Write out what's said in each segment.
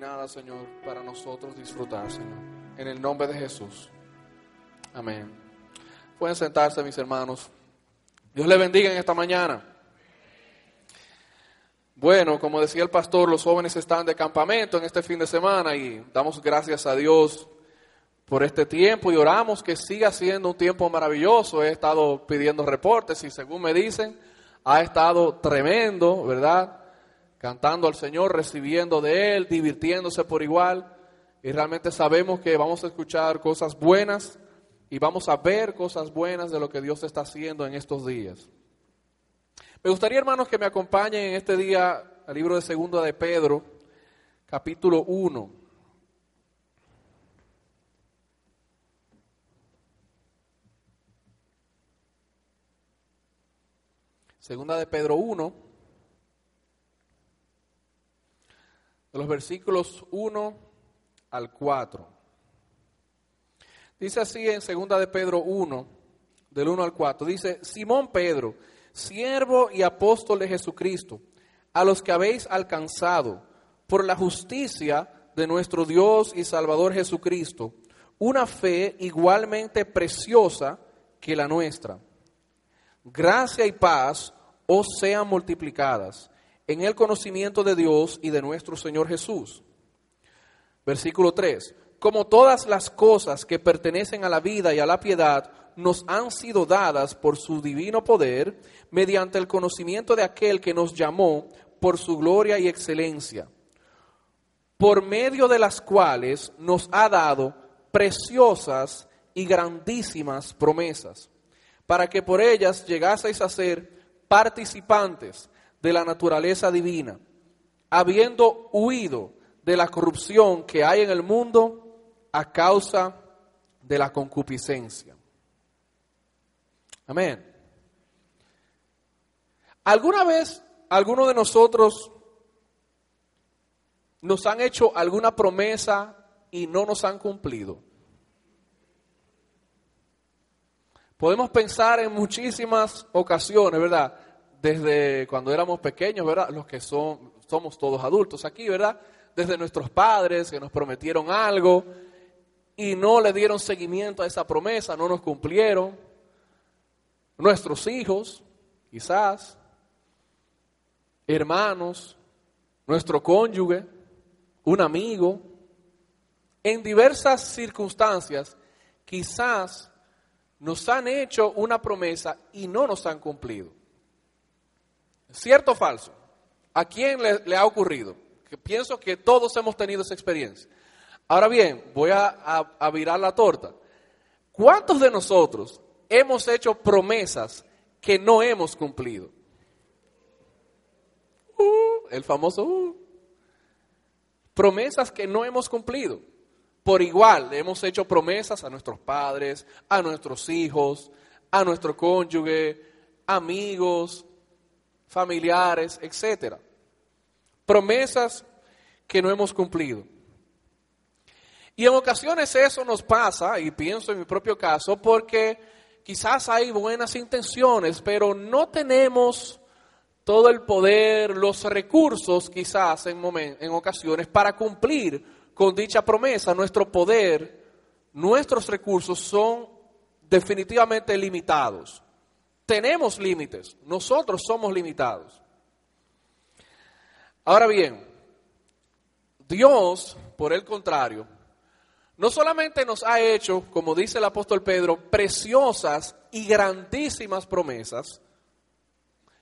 nada, Señor, para nosotros disfrutar, Señor. En el nombre de Jesús. Amén. Pueden sentarse, mis hermanos. Dios les bendiga en esta mañana. Bueno, como decía el pastor, los jóvenes están de campamento en este fin de semana y damos gracias a Dios por este tiempo y oramos que siga siendo un tiempo maravilloso. He estado pidiendo reportes y según me dicen, ha estado tremendo, ¿verdad? Cantando al Señor, recibiendo de Él, divirtiéndose por igual. Y realmente sabemos que vamos a escuchar cosas buenas y vamos a ver cosas buenas de lo que Dios está haciendo en estos días. Me gustaría, hermanos, que me acompañen en este día al libro de Segunda de Pedro, capítulo 1. Segunda de Pedro 1. De los versículos 1 al 4. Dice así en 2 de Pedro 1, del 1 al 4, dice, Simón Pedro, siervo y apóstol de Jesucristo, a los que habéis alcanzado por la justicia de nuestro Dios y Salvador Jesucristo, una fe igualmente preciosa que la nuestra. Gracia y paz os sean multiplicadas en el conocimiento de Dios y de nuestro Señor Jesús. Versículo 3. Como todas las cosas que pertenecen a la vida y a la piedad nos han sido dadas por su divino poder, mediante el conocimiento de aquel que nos llamó por su gloria y excelencia, por medio de las cuales nos ha dado preciosas y grandísimas promesas, para que por ellas llegaseis a ser participantes de la naturaleza divina, habiendo huido de la corrupción que hay en el mundo a causa de la concupiscencia. Amén. ¿Alguna vez alguno de nosotros nos han hecho alguna promesa y no nos han cumplido? Podemos pensar en muchísimas ocasiones, ¿verdad? Desde cuando éramos pequeños, ¿verdad? Los que son, somos todos adultos aquí, ¿verdad? Desde nuestros padres que nos prometieron algo y no le dieron seguimiento a esa promesa, no nos cumplieron. Nuestros hijos, quizás, hermanos, nuestro cónyuge, un amigo, en diversas circunstancias, quizás nos han hecho una promesa y no nos han cumplido. ¿Cierto o falso? ¿A quién le, ha ocurrido? Pienso que todos hemos tenido esa experiencia. Ahora bien, voy a, virar la torta. ¿Cuántos de nosotros hemos hecho promesas que no hemos cumplido? Uh, el famoso uh. promesas que no hemos cumplido. Por igual, hemos hecho promesas a nuestros padres, a nuestros hijos, a nuestro cónyuge, amigos, familiares, etcétera. Promesas que no hemos cumplido. Y en ocasiones eso nos pasa, y pienso en mi propio caso, porque quizás hay buenas intenciones, pero no tenemos todo el poder, los recursos quizás en, en ocasiones para cumplir con dicha promesa. Nuestro poder, nuestros recursos son definitivamente limitados tenemos límites, nosotros somos limitados. Ahora bien, Dios, por el contrario, no solamente nos ha hecho, como dice el apóstol Pedro, preciosas y grandísimas promesas,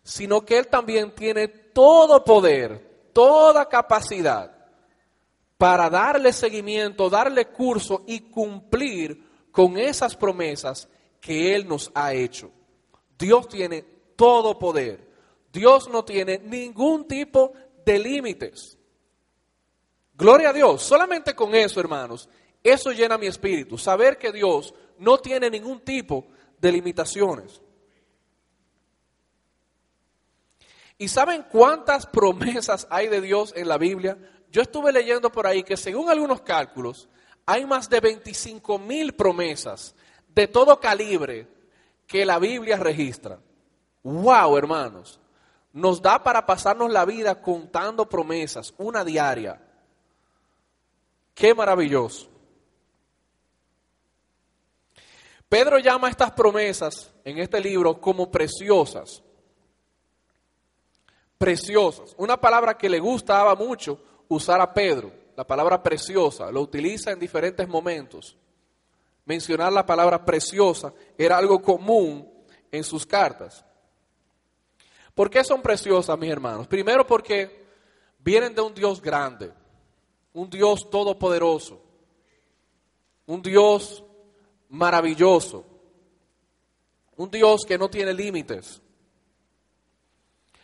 sino que Él también tiene todo poder, toda capacidad para darle seguimiento, darle curso y cumplir con esas promesas que Él nos ha hecho. Dios tiene todo poder. Dios no tiene ningún tipo de límites. Gloria a Dios. Solamente con eso, hermanos, eso llena mi espíritu. Saber que Dios no tiene ningún tipo de limitaciones. ¿Y saben cuántas promesas hay de Dios en la Biblia? Yo estuve leyendo por ahí que según algunos cálculos hay más de 25 mil promesas de todo calibre que la Biblia registra. ¡Wow, hermanos! Nos da para pasarnos la vida contando promesas, una diaria. Qué maravilloso. Pedro llama estas promesas en este libro como preciosas. Preciosas. Una palabra que le gustaba mucho usar a Pedro, la palabra preciosa, lo utiliza en diferentes momentos. Mencionar la palabra preciosa era algo común en sus cartas. ¿Por qué son preciosas, mis hermanos? Primero porque vienen de un Dios grande, un Dios todopoderoso, un Dios maravilloso, un Dios que no tiene límites,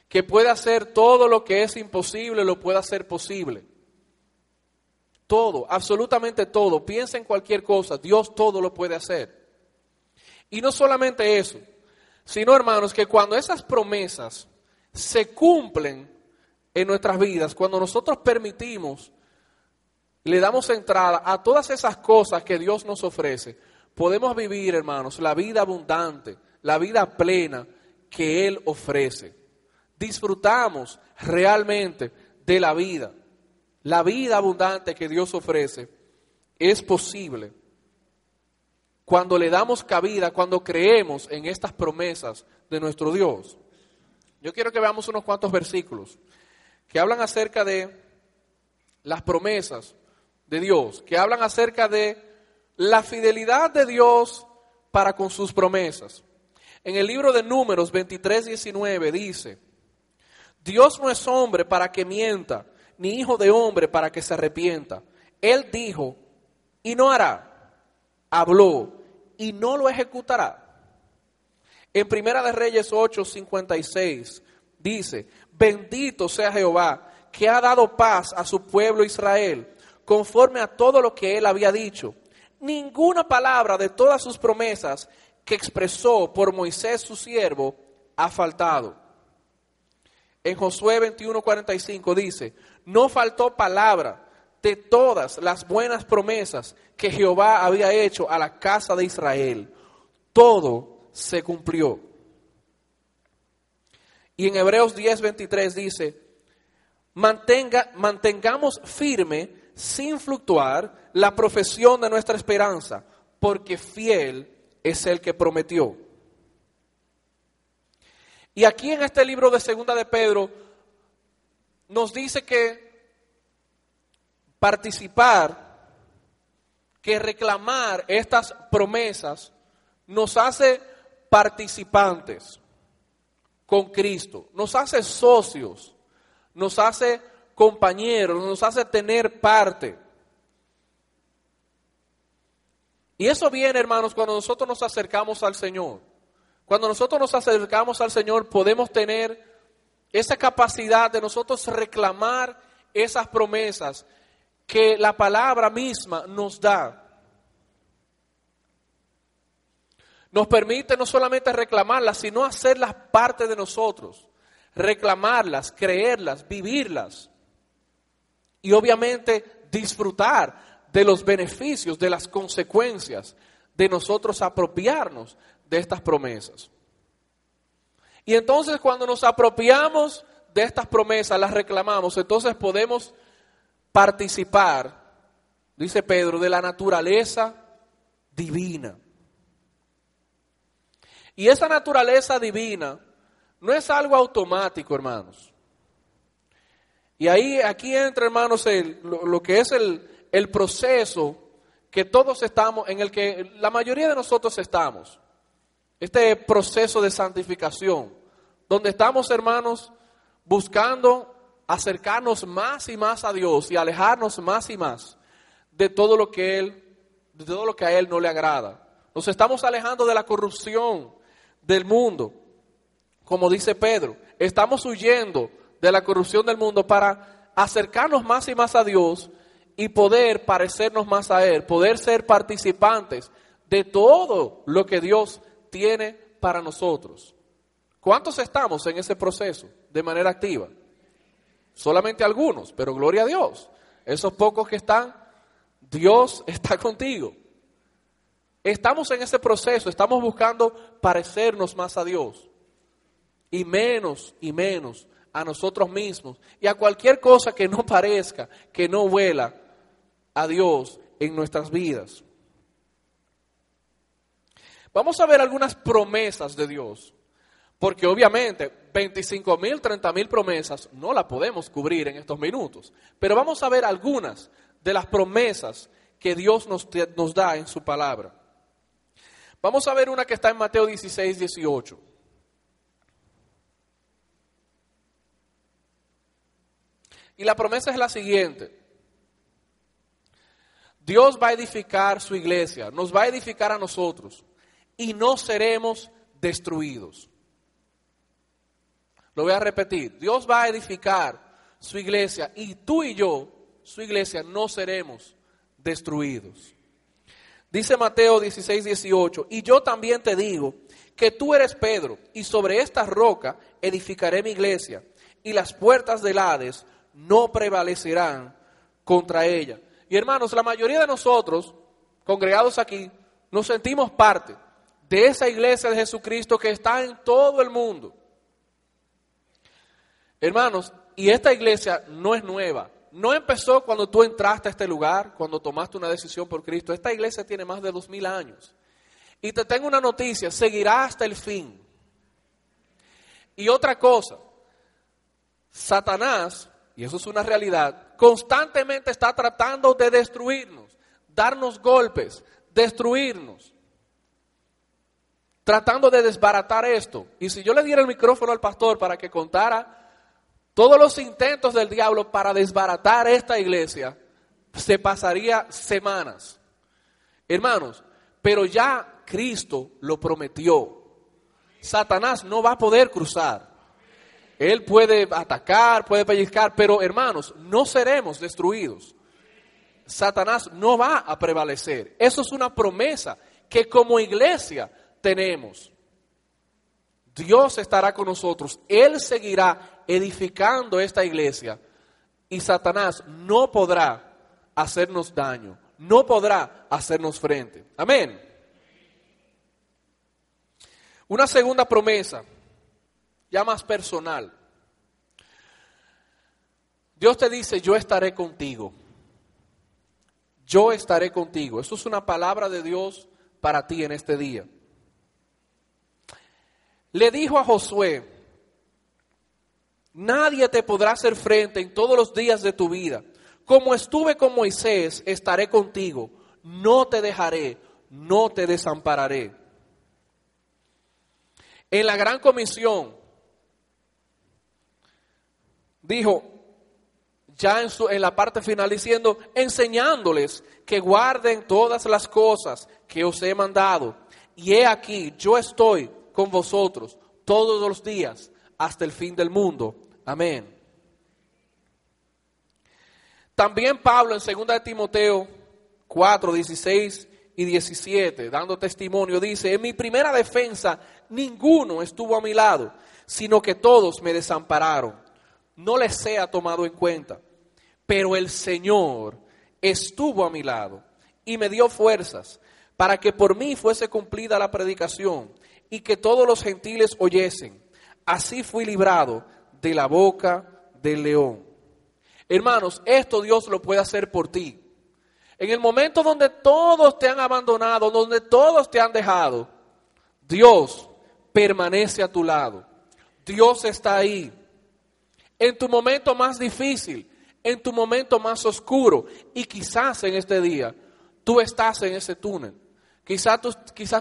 que puede hacer todo lo que es imposible, lo puede hacer posible. Todo, absolutamente todo. Piensa en cualquier cosa, Dios todo lo puede hacer. Y no solamente eso, sino hermanos, que cuando esas promesas se cumplen en nuestras vidas, cuando nosotros permitimos, le damos entrada a todas esas cosas que Dios nos ofrece, podemos vivir, hermanos, la vida abundante, la vida plena que Él ofrece. Disfrutamos realmente de la vida. La vida abundante que Dios ofrece es posible cuando le damos cabida, cuando creemos en estas promesas de nuestro Dios. Yo quiero que veamos unos cuantos versículos que hablan acerca de las promesas de Dios, que hablan acerca de la fidelidad de Dios para con sus promesas. En el libro de Números 23, 19 dice, Dios no es hombre para que mienta, ni hijo de hombre para que se arrepienta. Él dijo y no hará, habló y no lo ejecutará. En Primera de Reyes 8, 56 dice, bendito sea Jehová, que ha dado paz a su pueblo Israel, conforme a todo lo que él había dicho ninguna palabra de todas sus promesas que expresó por Moisés su siervo ha faltado. En Josué 21:45 dice, no faltó palabra de todas las buenas promesas que Jehová había hecho a la casa de Israel. Todo se cumplió. Y en Hebreos 10:23 dice, Mantenga, mantengamos firme sin fluctuar la profesión de nuestra esperanza, porque fiel es el que prometió. Y aquí en este libro de Segunda de Pedro nos dice que participar, que reclamar estas promesas nos hace participantes con Cristo, nos hace socios, nos hace compañeros, nos hace tener parte. Y eso viene, hermanos, cuando nosotros nos acercamos al Señor. Cuando nosotros nos acercamos al Señor podemos tener esa capacidad de nosotros reclamar esas promesas que la palabra misma nos da. Nos permite no solamente reclamarlas, sino hacerlas parte de nosotros. Reclamarlas, creerlas, vivirlas y obviamente disfrutar de los beneficios, de las consecuencias de nosotros apropiarnos de estas promesas. Y entonces cuando nos apropiamos de estas promesas, las reclamamos, entonces podemos participar, dice Pedro, de la naturaleza divina. Y esa naturaleza divina no es algo automático, hermanos. Y ahí, aquí entra, hermanos, el, lo, que es el, el proceso que todos estamos, en el que la mayoría de nosotros estamos. Este proceso de santificación, donde estamos, hermanos, buscando acercarnos más y más a Dios y alejarnos más y más de todo lo que Él, de todo lo que a Él no le agrada. Nos estamos alejando de la corrupción del mundo, como dice Pedro. Estamos huyendo de la corrupción del mundo para acercarnos más y más a Dios y poder parecernos más a Él, poder ser participantes de todo lo que Dios tiene para nosotros. ¿Cuántos estamos en ese proceso de manera activa? Solamente algunos, pero gloria a Dios. Esos pocos que están, Dios está contigo. Estamos en ese proceso, estamos buscando parecernos más a Dios y menos y menos a nosotros mismos y a cualquier cosa que no parezca, que no huela a Dios en nuestras vidas. Vamos a ver algunas promesas de Dios, porque obviamente 25 mil, 30 mil promesas no las podemos cubrir en estos minutos, pero vamos a ver algunas de las promesas que Dios nos, nos da en su palabra. Vamos a ver una que está en Mateo 16, 18. Y la promesa es la siguiente. Dios va a edificar su iglesia, nos va a edificar a nosotros y no seremos destruidos. Lo voy a repetir, Dios va a edificar su iglesia y tú y yo, su iglesia, no seremos destruidos. Dice Mateo 16, 18, y yo también te digo que tú eres Pedro, y sobre esta roca edificaré mi iglesia, y las puertas del Hades no prevalecerán contra ella. Y hermanos, la mayoría de nosotros, congregados aquí, nos sentimos parte de esa iglesia de Jesucristo que está en todo el mundo. Hermanos, y esta iglesia no es nueva. No empezó cuando tú entraste a este lugar, cuando tomaste una decisión por Cristo. Esta iglesia tiene más de dos mil años. Y te tengo una noticia, seguirá hasta el fin. Y otra cosa, Satanás, y eso es una realidad, constantemente está tratando de destruirnos, darnos golpes, destruirnos tratando de desbaratar esto. Y si yo le diera el micrófono al pastor para que contara todos los intentos del diablo para desbaratar esta iglesia, se pasaría semanas. Hermanos, pero ya Cristo lo prometió. Satanás no va a poder cruzar. Él puede atacar, puede pellizcar, pero hermanos, no seremos destruidos. Satanás no va a prevalecer. Eso es una promesa que como iglesia tenemos. Dios estará con nosotros. Él seguirá edificando esta iglesia y Satanás no podrá hacernos daño, no podrá hacernos frente. Amén. Una segunda promesa, ya más personal. Dios te dice, yo estaré contigo. Yo estaré contigo. Eso es una palabra de Dios para ti en este día le dijo a Josué, nadie te podrá hacer frente en todos los días de tu vida. Como estuve con Moisés, estaré contigo, no te dejaré, no te desampararé. En la gran comisión, dijo, ya en, su, en la parte final diciendo, enseñándoles que guarden todas las cosas que os he mandado. Y he aquí, yo estoy con vosotros todos los días hasta el fin del mundo. Amén. También Pablo en 2 de Timoteo 4, 16 y 17, dando testimonio, dice, en mi primera defensa ninguno estuvo a mi lado, sino que todos me desampararon. No les sea tomado en cuenta, pero el Señor estuvo a mi lado y me dio fuerzas para que por mí fuese cumplida la predicación y que todos los gentiles oyesen. Así fui librado de la boca del león. Hermanos, esto Dios lo puede hacer por ti. En el momento donde todos te han abandonado, donde todos te han dejado, Dios permanece a tu lado. Dios está ahí. En tu momento más difícil, en tu momento más oscuro y quizás en este día, tú estás en ese túnel. Quizás tú,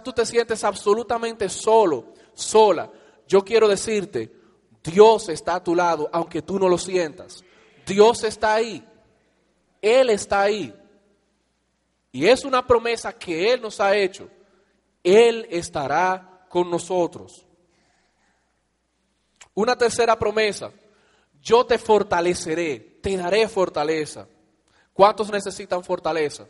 tú te sientes absolutamente solo, sola. Yo quiero decirte, Dios está a tu lado, aunque tú no lo sientas. Dios está ahí. Él está ahí. Y es una promesa que Él nos ha hecho. Él estará con nosotros. Una tercera promesa. Yo te fortaleceré, te daré fortaleza. ¿Cuántos necesitan fortaleza?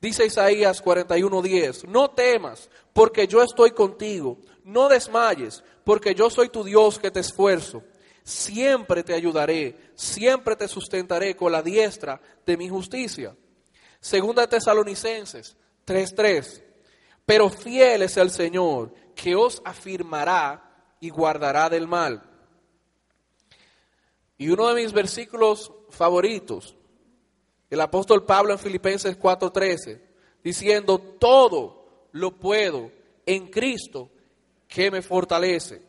Dice Isaías 41:10, no temas, porque yo estoy contigo, no desmayes, porque yo soy tu Dios que te esfuerzo. Siempre te ayudaré, siempre te sustentaré con la diestra de mi justicia. Segunda Tesalonicenses 3:3, pero fiel es el Señor, que os afirmará y guardará del mal. Y uno de mis versículos favoritos el apóstol Pablo en Filipenses 4:13, diciendo, todo lo puedo en Cristo que me fortalece.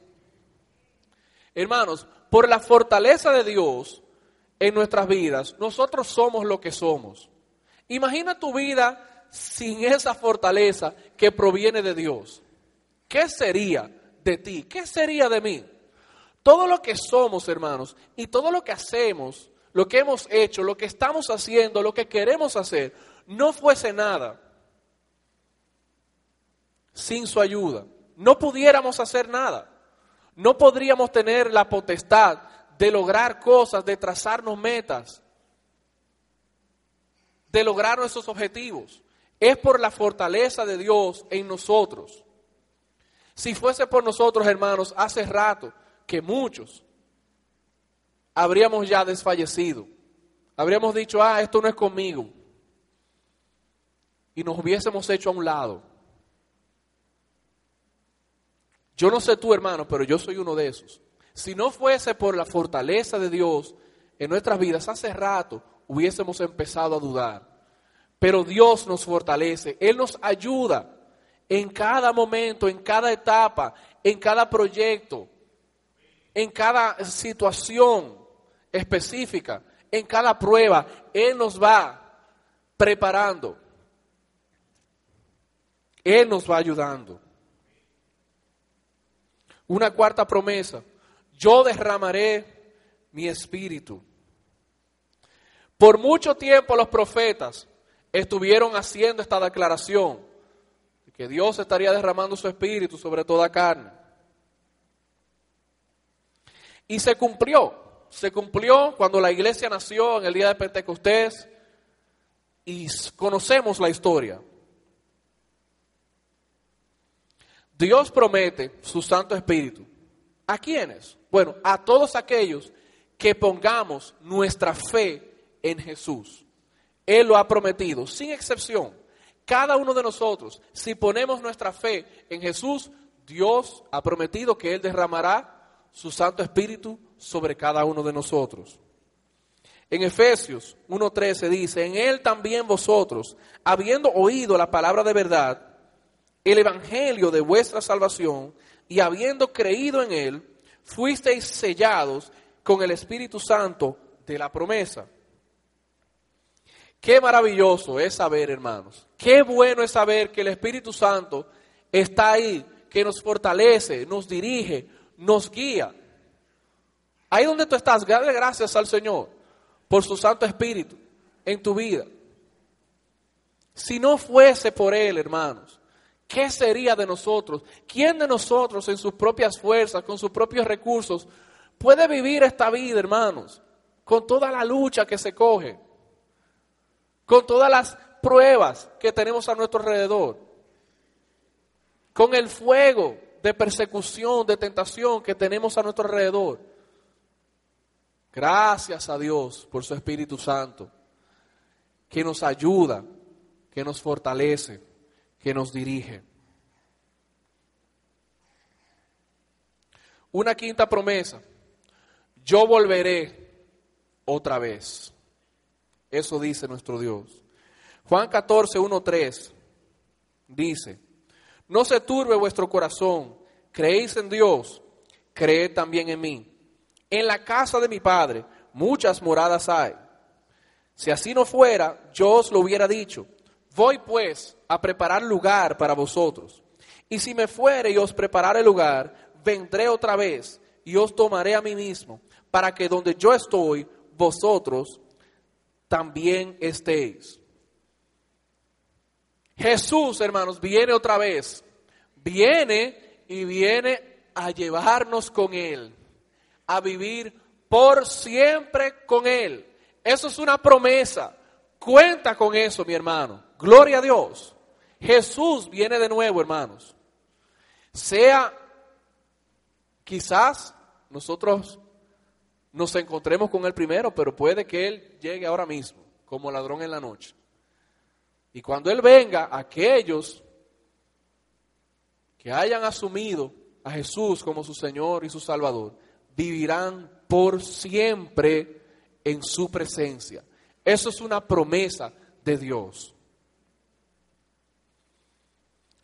Hermanos, por la fortaleza de Dios en nuestras vidas, nosotros somos lo que somos. Imagina tu vida sin esa fortaleza que proviene de Dios. ¿Qué sería de ti? ¿Qué sería de mí? Todo lo que somos, hermanos, y todo lo que hacemos, lo que hemos hecho, lo que estamos haciendo, lo que queremos hacer, no fuese nada sin su ayuda. No pudiéramos hacer nada. No podríamos tener la potestad de lograr cosas, de trazarnos metas, de lograr nuestros objetivos. Es por la fortaleza de Dios en nosotros. Si fuese por nosotros, hermanos, hace rato que muchos habríamos ya desfallecido. Habríamos dicho, ah, esto no es conmigo. Y nos hubiésemos hecho a un lado. Yo no sé tú, hermano, pero yo soy uno de esos. Si no fuese por la fortaleza de Dios en nuestras vidas, hace rato hubiésemos empezado a dudar. Pero Dios nos fortalece, Él nos ayuda en cada momento, en cada etapa, en cada proyecto, en cada situación específica, en cada prueba. Él nos va preparando. Él nos va ayudando. Una cuarta promesa, yo derramaré mi espíritu. Por mucho tiempo los profetas estuvieron haciendo esta declaración, que Dios estaría derramando su espíritu sobre toda carne. Y se cumplió, se cumplió cuando la iglesia nació en el día de Pentecostés y conocemos la historia. Dios promete su Santo Espíritu. ¿A quiénes? Bueno, a todos aquellos que pongamos nuestra fe en Jesús. Él lo ha prometido, sin excepción. Cada uno de nosotros, si ponemos nuestra fe en Jesús, Dios ha prometido que Él derramará su Santo Espíritu sobre cada uno de nosotros. En Efesios 1.13 dice, en Él también vosotros, habiendo oído la palabra de verdad, el Evangelio de vuestra salvación, y habiendo creído en Él, fuisteis sellados con el Espíritu Santo de la promesa Qué maravilloso es saber, hermanos. Qué bueno es saber que el Espíritu Santo está ahí, que nos fortalece, nos dirige, nos guía. Ahí donde tú estás, dale gracias al Señor por su Santo Espíritu en tu vida. Si no fuese por Él, hermanos, ¿qué sería de nosotros? ¿Quién de nosotros en sus propias fuerzas, con sus propios recursos, puede vivir esta vida, hermanos, con toda la lucha que se coge? con todas las pruebas que tenemos a nuestro alrededor, con el fuego de persecución, de tentación que tenemos a nuestro alrededor. Gracias a Dios por su Espíritu Santo, que nos ayuda, que nos fortalece, que nos dirige. Una quinta promesa, yo volveré otra vez. Eso dice nuestro Dios. Juan 14, 1, 3 dice, no se turbe vuestro corazón, creéis en Dios, creed también en mí. En la casa de mi Padre muchas moradas hay. Si así no fuera, yo os lo hubiera dicho. Voy pues a preparar lugar para vosotros. Y si me fuere y os preparare lugar, vendré otra vez y os tomaré a mí mismo, para que donde yo estoy, vosotros también estéis. Jesús, hermanos, viene otra vez. Viene y viene a llevarnos con Él, a vivir por siempre con Él. Eso es una promesa. Cuenta con eso, mi hermano. Gloria a Dios. Jesús viene de nuevo, hermanos. Sea quizás nosotros nos encontremos con Él primero, pero puede que Él llegue ahora mismo, como ladrón en la noche. Y cuando Él venga, aquellos que hayan asumido a Jesús como su Señor y su Salvador, vivirán por siempre en su presencia. Eso es una promesa de Dios.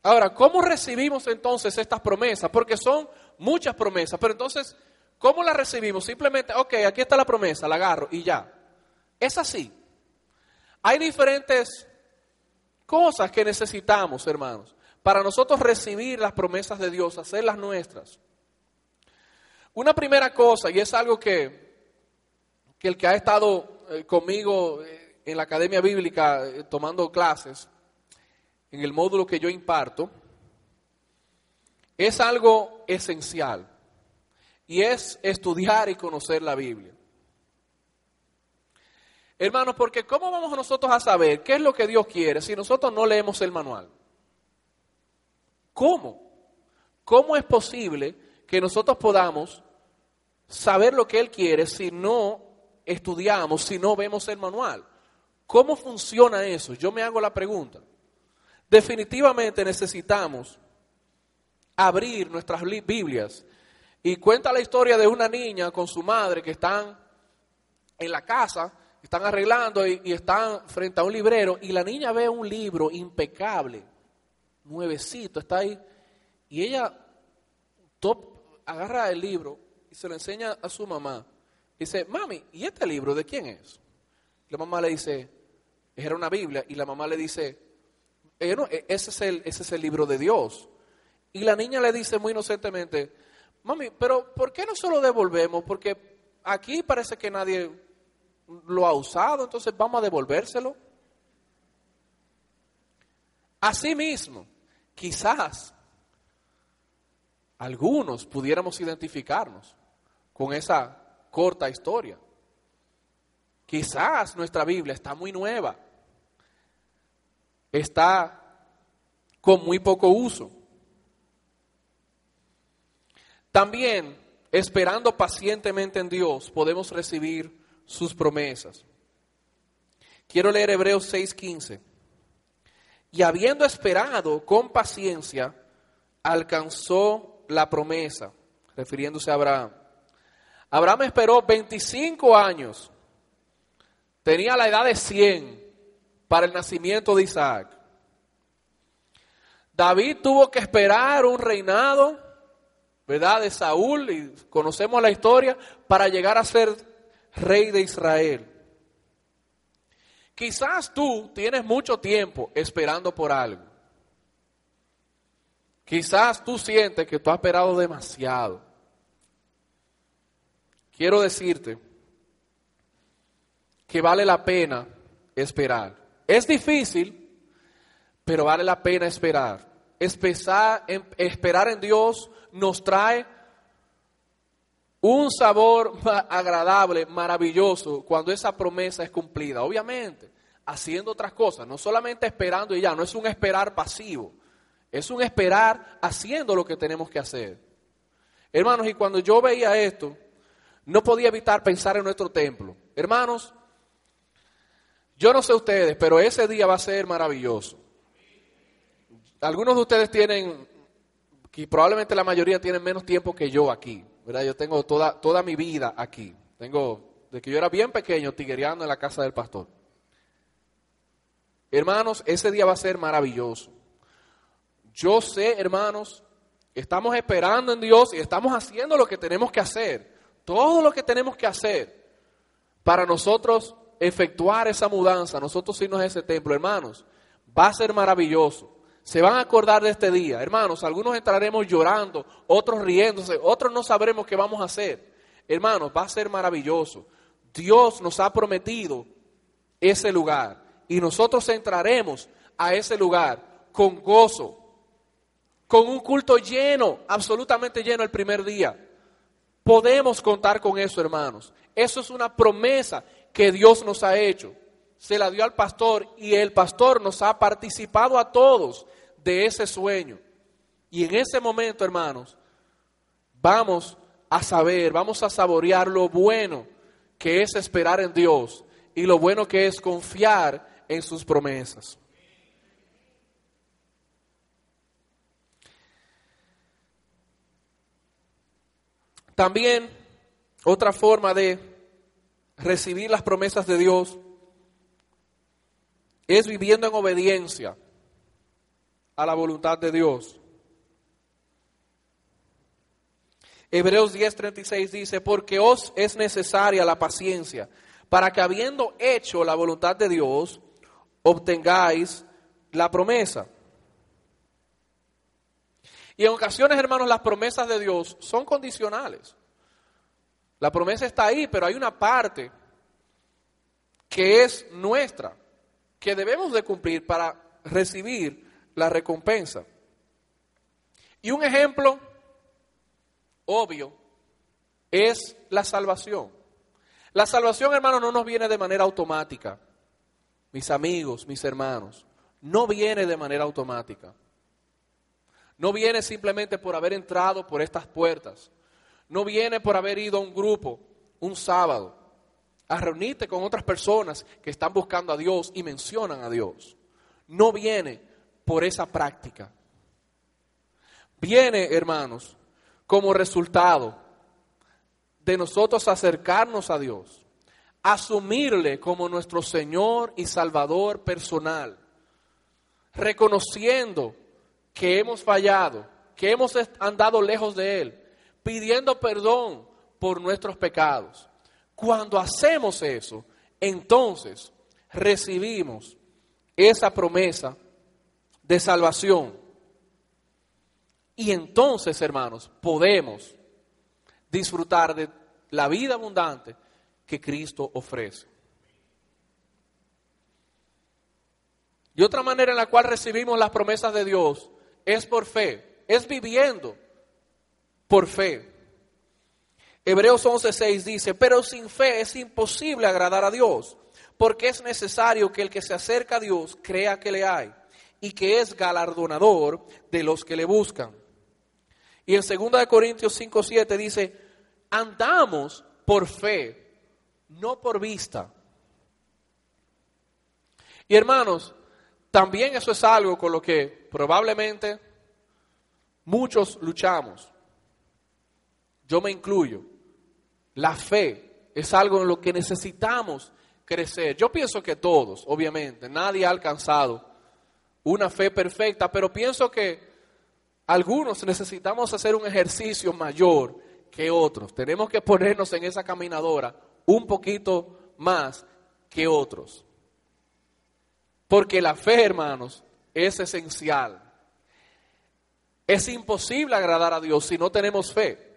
Ahora, ¿cómo recibimos entonces estas promesas? Porque son muchas promesas, pero entonces, ¿cómo las recibimos? Simplemente, ok, aquí está la promesa, la agarro y ya. Es así. Hay diferentes cosas que necesitamos, hermanos, para nosotros recibir las promesas de Dios, hacerlas nuestras. Una primera cosa, y es algo que, que el que ha estado eh, conmigo eh, en la Academia Bíblica eh, tomando clases, en el módulo que yo imparto, es algo esencial y es estudiar y conocer la Biblia. Hermanos, porque ¿cómo vamos nosotros a saber qué es lo que Dios quiere si nosotros no leemos el manual? ¿Cómo? ¿Cómo es posible que nosotros podamos saber lo que Él quiere si no estudiamos, si no vemos el manual? ¿Cómo funciona eso? Yo me hago la pregunta. Definitivamente necesitamos abrir nuestras Biblias. Y cuenta la historia de una niña con su madre que están en la casa, están arreglando y, están frente a un librero y la niña ve un libro impecable, nuevecito, está ahí. Y ella top, agarra el libro y se lo enseña a su mamá. Dice, mami, ¿y este libro de quién es? La mamá le dice, era una Biblia, y la mamá le dice, e, ese, es el, ese es el libro de Dios. Y la niña le dice muy inocentemente, mami, pero ¿por qué no se lo devolvemos? Porque aquí parece que nadie lo ha usado, entonces vamos a devolvérselo. Asimismo, quizás algunos pudiéramos identificarnos con esa corta historia. Quizás nuestra Biblia está muy nueva está con muy poco uso. También, esperando pacientemente en Dios, podemos recibir sus promesas. Quiero leer Hebreos 6:15. Y habiendo esperado con paciencia, alcanzó la promesa, refiriéndose a Abraham. Abraham esperó 25 años, tenía la edad de 100 para el nacimiento de Isaac. David tuvo que esperar un reinado, ¿verdad? De Saúl, y conocemos la historia, para llegar a ser rey de Israel. Quizás tú tienes mucho tiempo esperando por algo. Quizás tú sientes que tú has esperado demasiado. Quiero decirte que vale la pena esperar. Es difícil, pero vale la pena esperar. esperar en Dios nos trae un sabor agradable, maravilloso, cuando esa promesa es cumplida. Obviamente, haciendo otras cosas, no solamente esperando y ya, no es un esperar pasivo, es un esperar haciendo lo que tenemos que hacer. Hermanos, y cuando yo veía esto, no podía evitar pensar en nuestro templo. Hermanos, yo no sé ustedes, pero ese día va a ser maravilloso. Algunos de ustedes tienen, y probablemente la mayoría tienen menos tiempo que yo aquí, ¿verdad? Yo tengo toda, toda mi vida aquí. Tengo, de que yo era bien pequeño, tiguereando en la casa del pastor. Hermanos, ese día va a ser maravilloso. Yo sé, hermanos, estamos esperando en Dios y estamos haciendo lo que tenemos que hacer. Todo lo que tenemos que hacer para nosotros efectuar esa mudanza, nosotros irnos a ese templo, hermanos, va a ser maravilloso. Se van a acordar de este día, hermanos. Algunos entraremos llorando, otros riéndose, otros no sabremos qué vamos a hacer. Hermanos, va a ser maravilloso. Dios nos ha prometido ese lugar y nosotros entraremos a ese lugar con gozo, con un culto lleno, absolutamente lleno el primer día. Podemos contar con eso, hermanos. Eso es una promesa que Dios nos ha hecho. Se la dio al pastor y el pastor nos ha participado a todos de ese sueño. Y en ese momento, hermanos, vamos a saber, vamos a saborear lo bueno que es esperar en Dios y lo bueno que es confiar en sus promesas. También otra forma de recibir las promesas de Dios es viviendo en obediencia a la voluntad de Dios. Hebreos 10:36 dice, porque os es necesaria la paciencia, para que habiendo hecho la voluntad de Dios, obtengáis la promesa. Y en ocasiones, hermanos, las promesas de Dios son condicionales. La promesa está ahí, pero hay una parte que es nuestra, que debemos de cumplir para recibir la recompensa. Y un ejemplo obvio es la salvación. La salvación, hermano, no nos viene de manera automática. Mis amigos, mis hermanos, no viene de manera automática. No viene simplemente por haber entrado por estas puertas. No viene por haber ido a un grupo un sábado a reunirte con otras personas que están buscando a Dios y mencionan a Dios. No viene por esa práctica. Viene, hermanos, como resultado de nosotros acercarnos a Dios, asumirle como nuestro Señor y Salvador personal, reconociendo que hemos fallado, que hemos andado lejos de Él, pidiendo perdón por nuestros pecados. Cuando hacemos eso, entonces recibimos esa promesa de salvación. Y entonces, hermanos, podemos disfrutar de la vida abundante que Cristo ofrece. Y otra manera en la cual recibimos las promesas de Dios es por fe, es viviendo por fe. Hebreos 11:6 dice, pero sin fe es imposible agradar a Dios, porque es necesario que el que se acerca a Dios crea que le hay y que es galardonador de los que le buscan. Y en 2 Corintios 5:7 dice, andamos por fe, no por vista. Y hermanos, también eso es algo con lo que probablemente muchos luchamos. Yo me incluyo. La fe es algo en lo que necesitamos crecer. Yo pienso que todos, obviamente, nadie ha alcanzado una fe perfecta, pero pienso que algunos necesitamos hacer un ejercicio mayor que otros. Tenemos que ponernos en esa caminadora un poquito más que otros. Porque la fe, hermanos, es esencial. Es imposible agradar a Dios si no tenemos fe.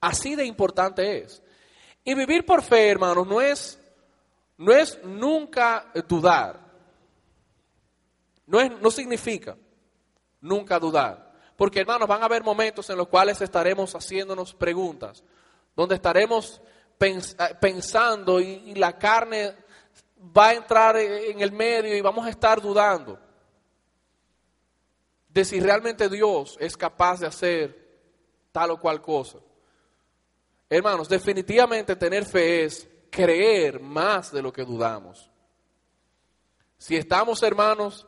Así de importante es. Y vivir por fe, hermanos, no es, no es nunca dudar. No, es, no significa nunca dudar. Porque, hermanos, van a haber momentos en los cuales estaremos haciéndonos preguntas, donde estaremos eh, pensando y la carne va a entrar en el medio y vamos a estar dudando de si realmente Dios es capaz de hacer tal o cual cosa. Hermanos, definitivamente tener fe es creer más de lo que dudamos. Si estamos, hermanos,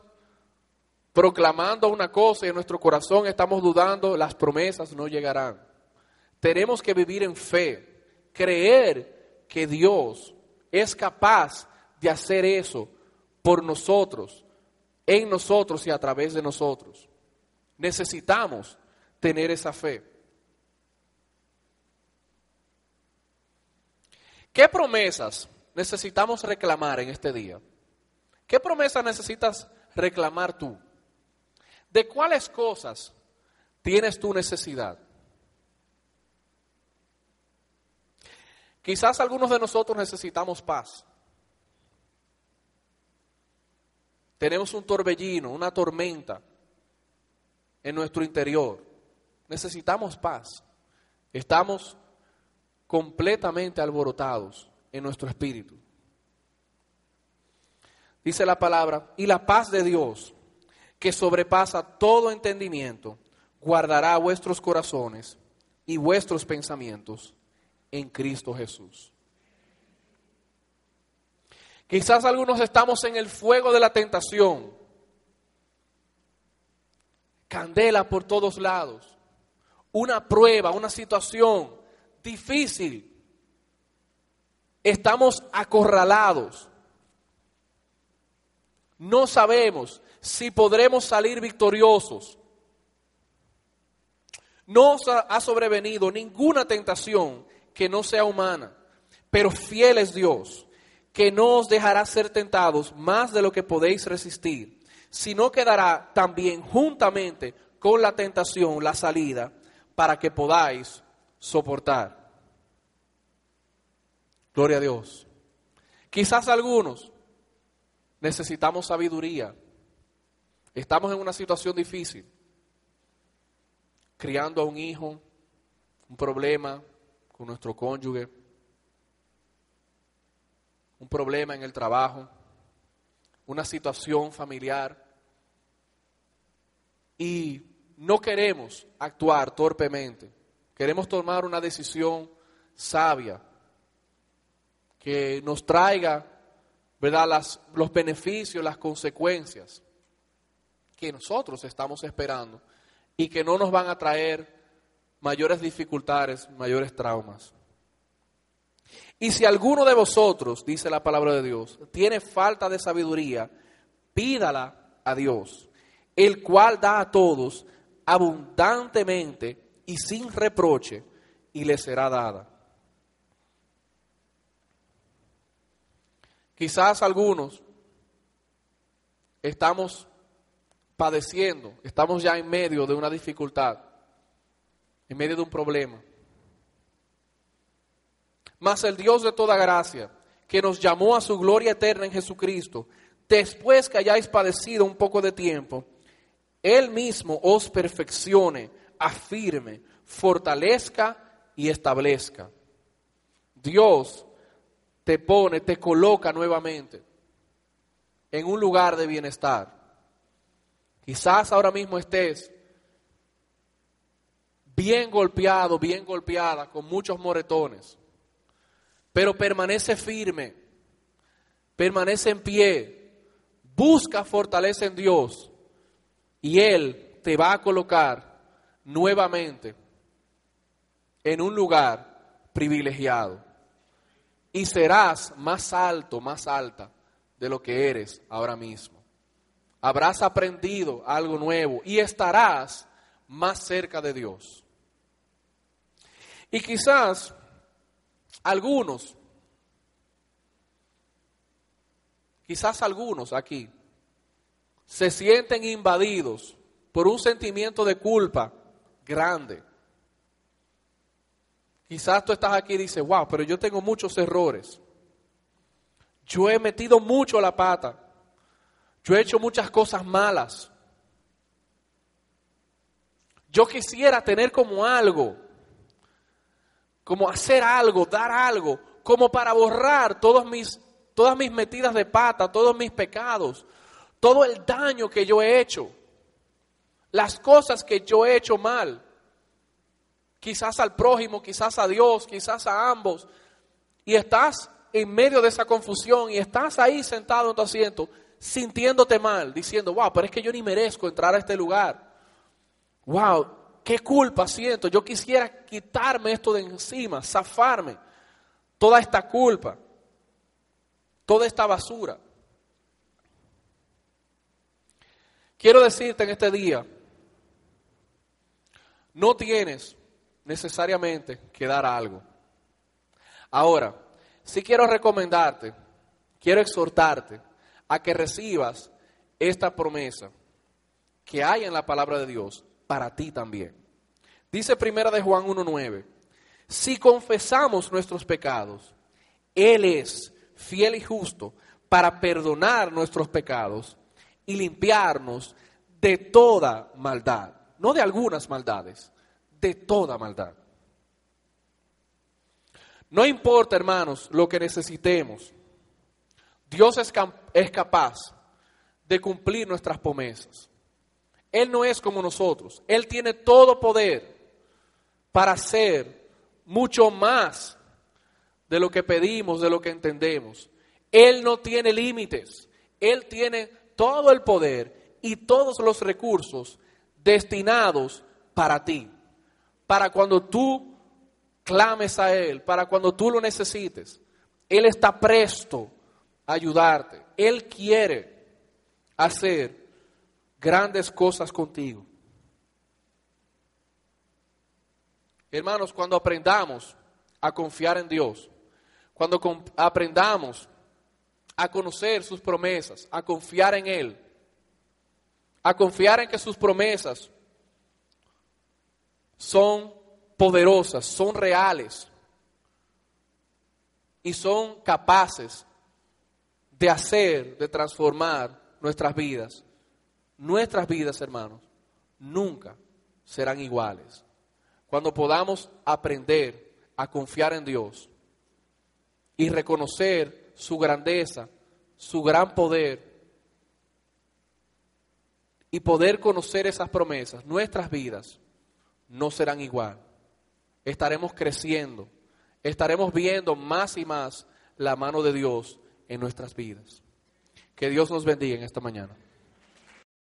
proclamando una cosa y en nuestro corazón estamos dudando, las promesas no llegarán. Tenemos que vivir en fe, creer que Dios es capaz de hacer eso por nosotros, en nosotros y a través de nosotros. Necesitamos tener esa fe. ¿Qué promesas necesitamos reclamar en este día? ¿Qué promesas necesitas reclamar tú? ¿De cuáles cosas tienes tu necesidad? Quizás algunos de nosotros necesitamos paz. Tenemos un torbellino, una tormenta en nuestro interior. Necesitamos paz. Estamos completamente alborotados en nuestro espíritu. Dice la palabra, y la paz de Dios, que sobrepasa todo entendimiento, guardará vuestros corazones y vuestros pensamientos en Cristo Jesús. Quizás algunos estamos en el fuego de la tentación candela por todos lados, una prueba, una situación difícil. Estamos acorralados. no sabemos si podremos salir victoriosos. No ha sobrevenido ninguna tentación que no sea humana, pero fiel es Dios, que no os dejará ser tentados más de lo que podéis resistir, sino que dará también juntamente con la tentación la salida para que podáis soportar. Gloria a Dios. Quizás algunos necesitamos sabiduría. Estamos en una situación difícil, criando a un hijo, un problema con nuestro cónyuge, un problema en el trabajo, una situación familiar. Y no queremos actuar torpemente, queremos tomar una decisión sabia que nos traiga ¿verdad? Las, los beneficios, las consecuencias que nosotros estamos esperando y que no nos van a traer mayores dificultades, mayores traumas. Y si alguno de vosotros, dice la palabra de Dios, tiene falta de sabiduría, pídala a Dios, el cual da a todos abundantemente y sin reproche, y le será dada. Quizás algunos estamos padeciendo, estamos ya en medio de una dificultad, en medio de un problema. Mas el Dios de toda gracia, que nos llamó a su gloria eterna en Jesucristo, después que hayáis padecido un poco de tiempo, Él mismo os perfeccione, afirme, fortalezca y establezca. Dios te pone, te coloca nuevamente en un lugar de bienestar. Quizás ahora mismo estés bien golpeado, bien golpeada, con muchos moretones, pero permanece firme, permanece en pie, busca fortaleza en Dios y Él te va a colocar nuevamente en un lugar privilegiado y serás más alto, más alta de lo que eres ahora mismo. Habrás aprendido algo nuevo y estarás más cerca de Dios. Y quizás algunos, quizás algunos aquí, se sienten invadidos por un sentimiento de culpa grande Quizás tú estás aquí y dices, wow, pero yo tengo muchos errores. Yo he metido mucho la pata. Yo he hecho muchas cosas malas. Yo quisiera tener como algo, como hacer algo, dar algo, como para borrar todos mis, todas mis metidas de pata, todos mis pecados, todo el daño que yo he hecho, las cosas que yo he hecho mal quizás al prójimo, quizás a Dios, quizás a ambos, y estás en medio de esa confusión y estás ahí sentado en tu asiento sintiéndote mal, diciendo, wow, pero es que yo ni merezco entrar a este lugar. Wow, qué culpa siento. Yo quisiera quitarme esto de encima, zafarme toda esta culpa, toda esta basura. Quiero decirte en este día, no tienes necesariamente quedar algo. Ahora, si quiero recomendarte, quiero exhortarte a que recibas esta promesa que hay en la palabra de Dios para ti también. Dice primera de Juan 1:9, si confesamos nuestros pecados, él es fiel y justo para perdonar nuestros pecados y limpiarnos de toda maldad, no de algunas maldades, de toda maldad. No importa, hermanos, lo que necesitemos. Dios es, es, capaz de cumplir nuestras promesas. Él no es como nosotros. Él tiene todo poder para hacer mucho más de lo que pedimos, de lo que entendemos. Él no tiene límites. Él tiene todo el poder y todos los recursos destinados para ti para cuando tú clames a Él, para cuando tú lo necesites. Él está presto a ayudarte. Él quiere hacer grandes cosas contigo. Hermanos, cuando aprendamos a confiar en Dios, cuando aprendamos a conocer sus promesas, a confiar en Él, a confiar en que sus promesas son poderosas, son reales y son capaces de hacer, de transformar nuestras vidas. Nuestras vidas, hermanos, nunca serán iguales. Cuando podamos aprender a confiar en Dios y reconocer su grandeza, su gran poder y poder conocer esas promesas, nuestras vidas no serán igual. Estaremos creciendo, estaremos viendo más y más la mano de Dios en nuestras vidas. Que Dios nos bendiga en esta mañana.